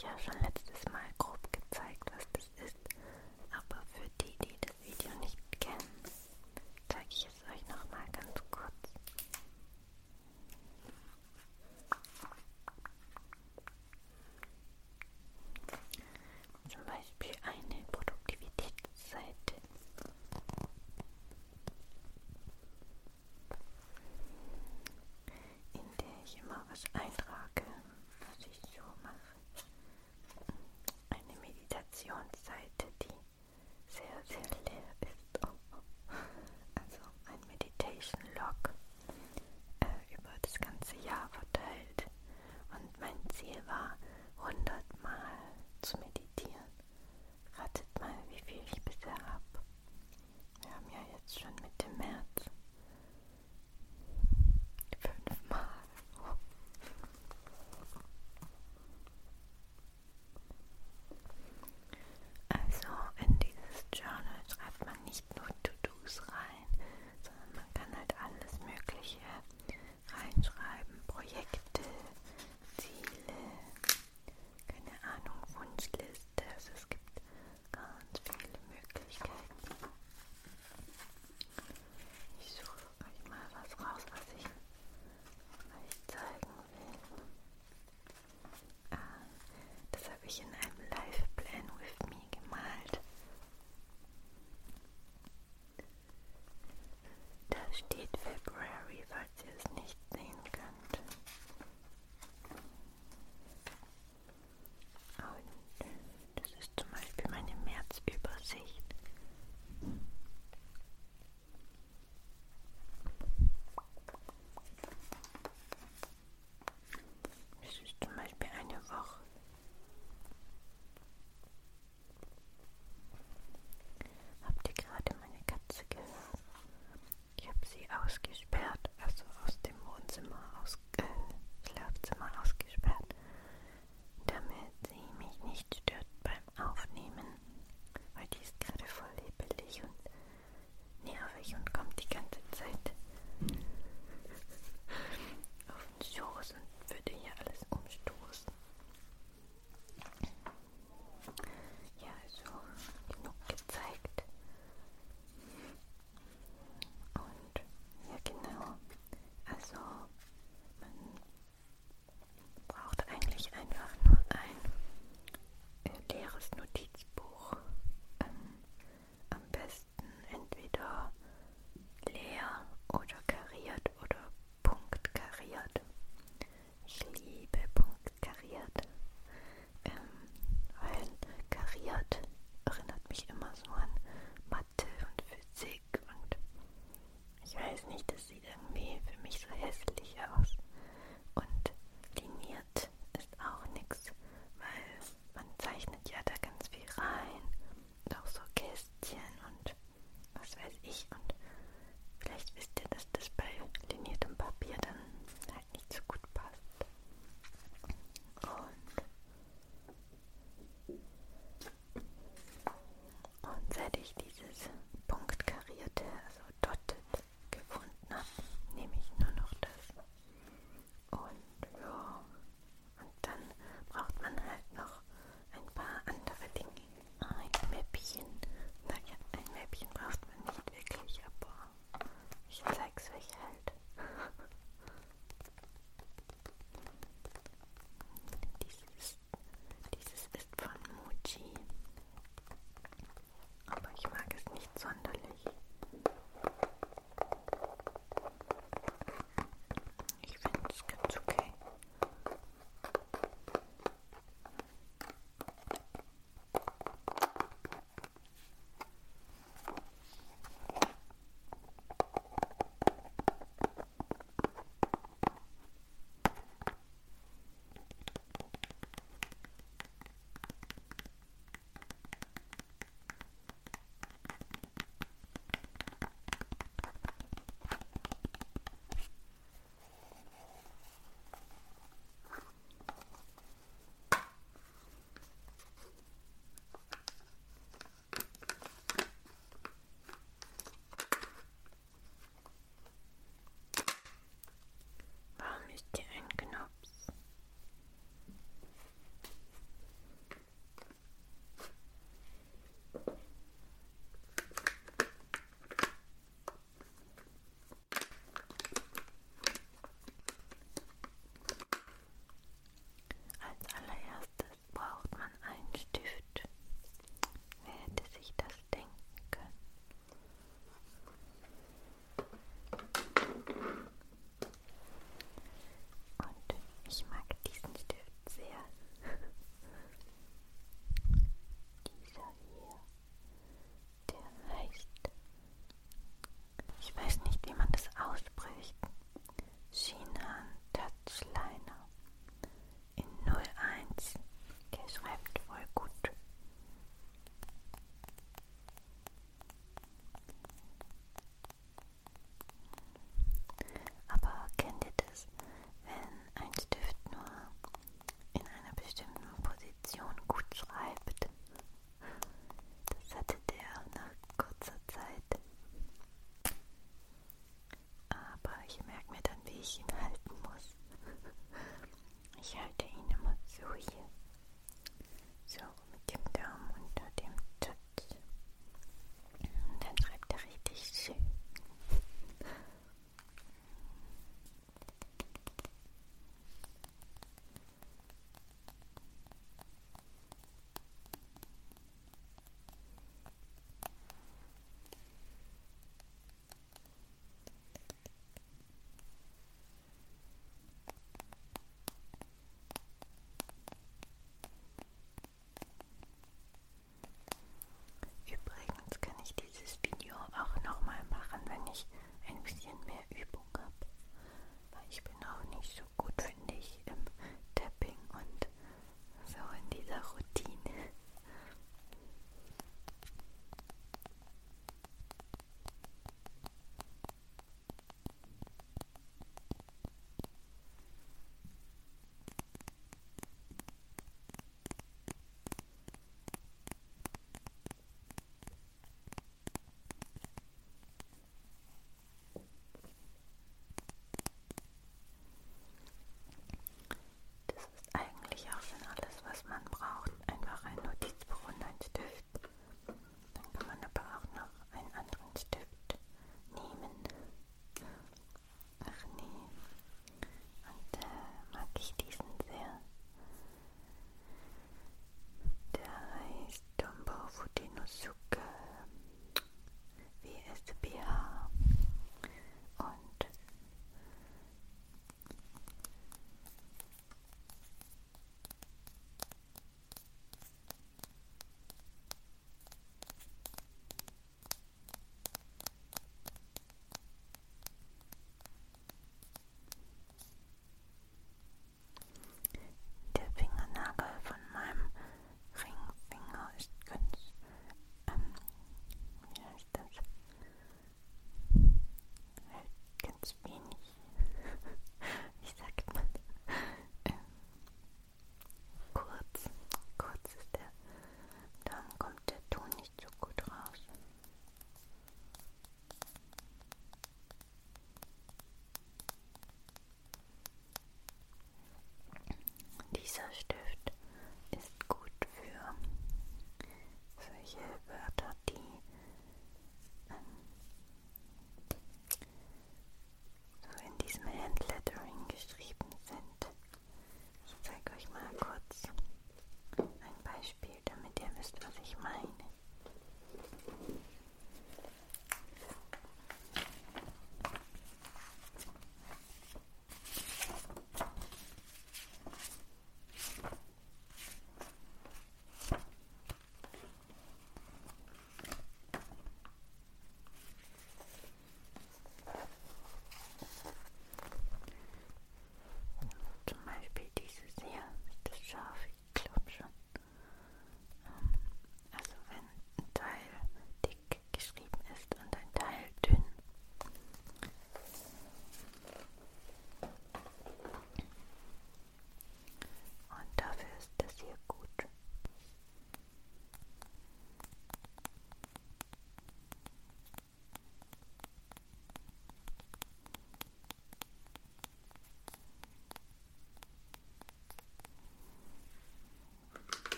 Jas. полоски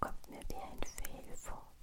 kommt mir wie ein Fehl vor.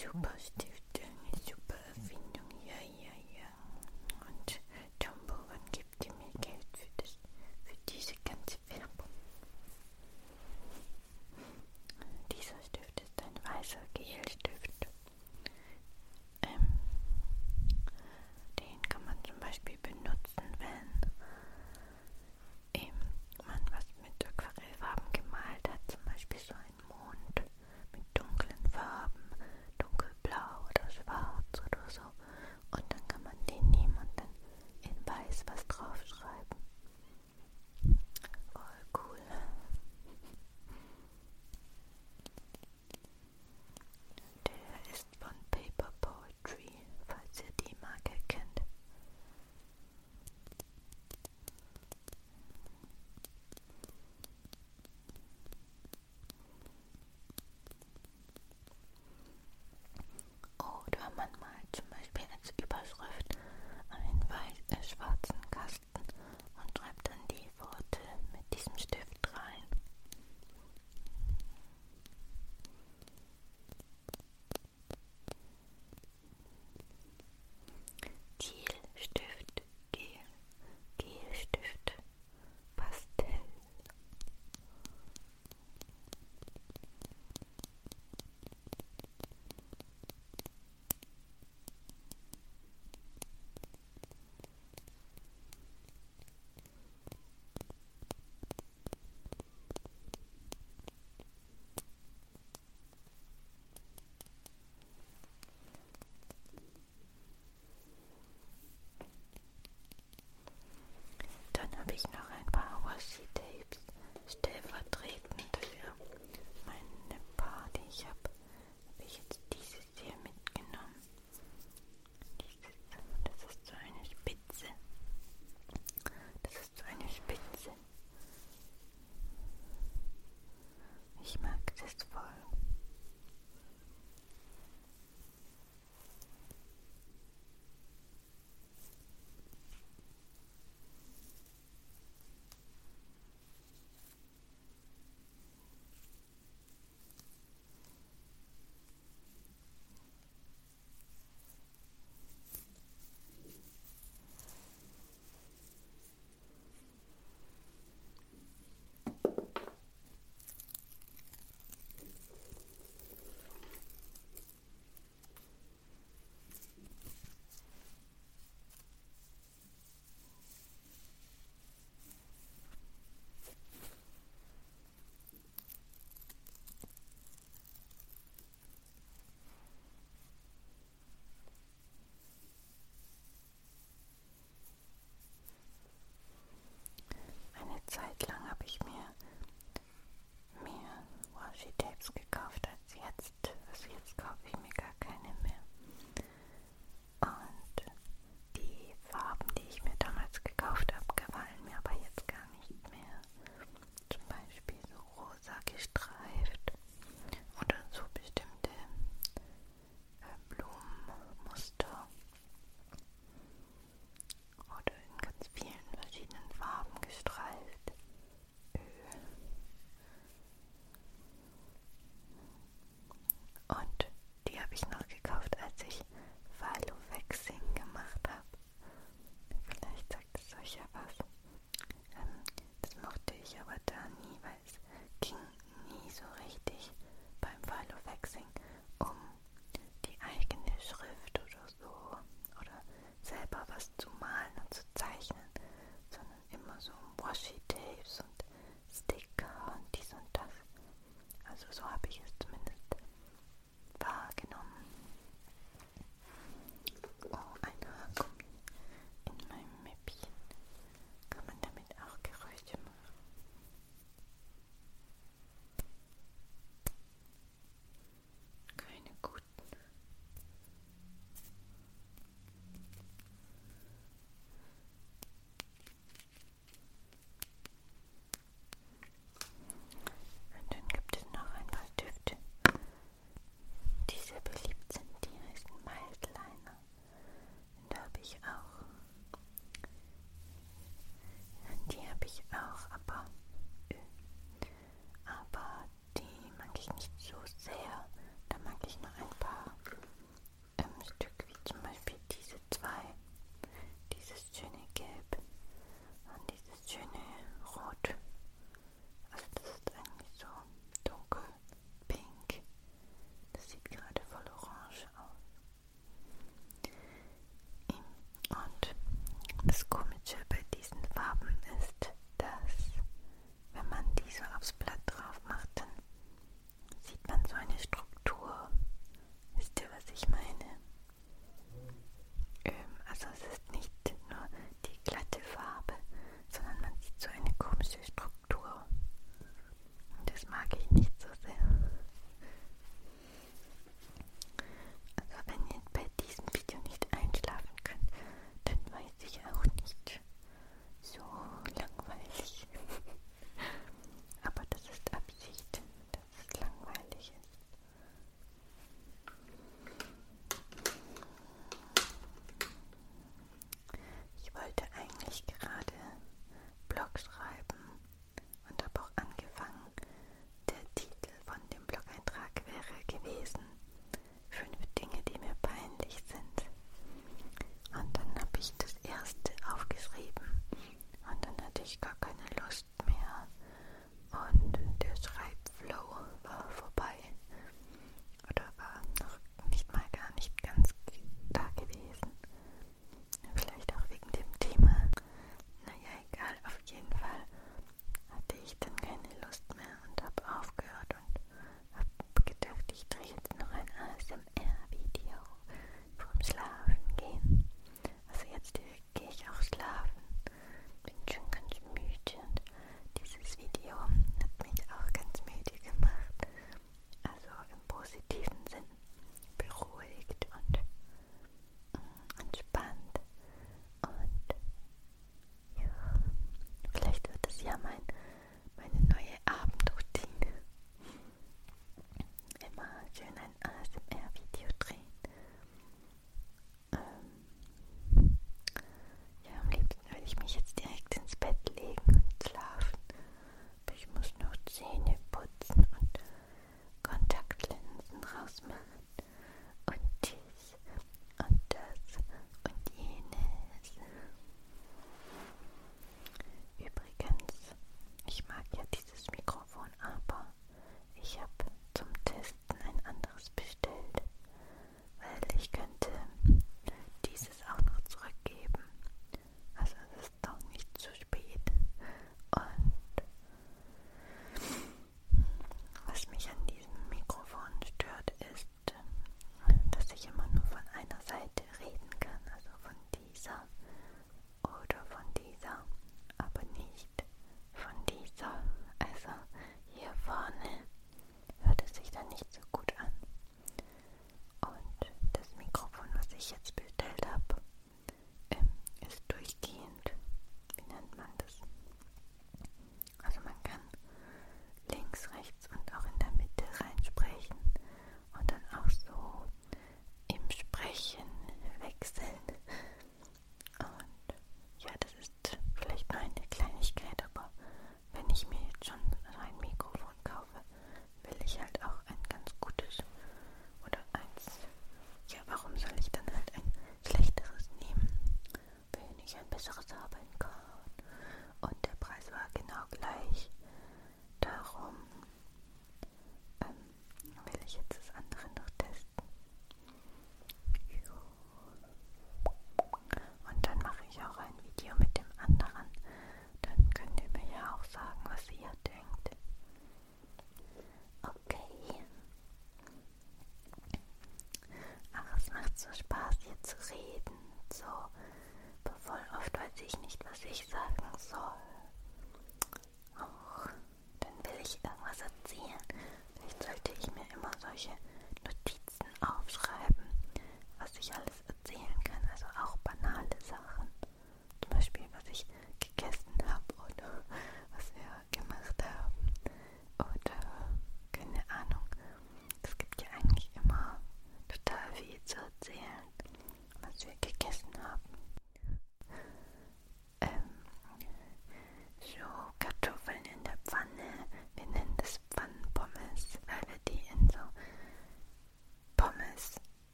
出版して。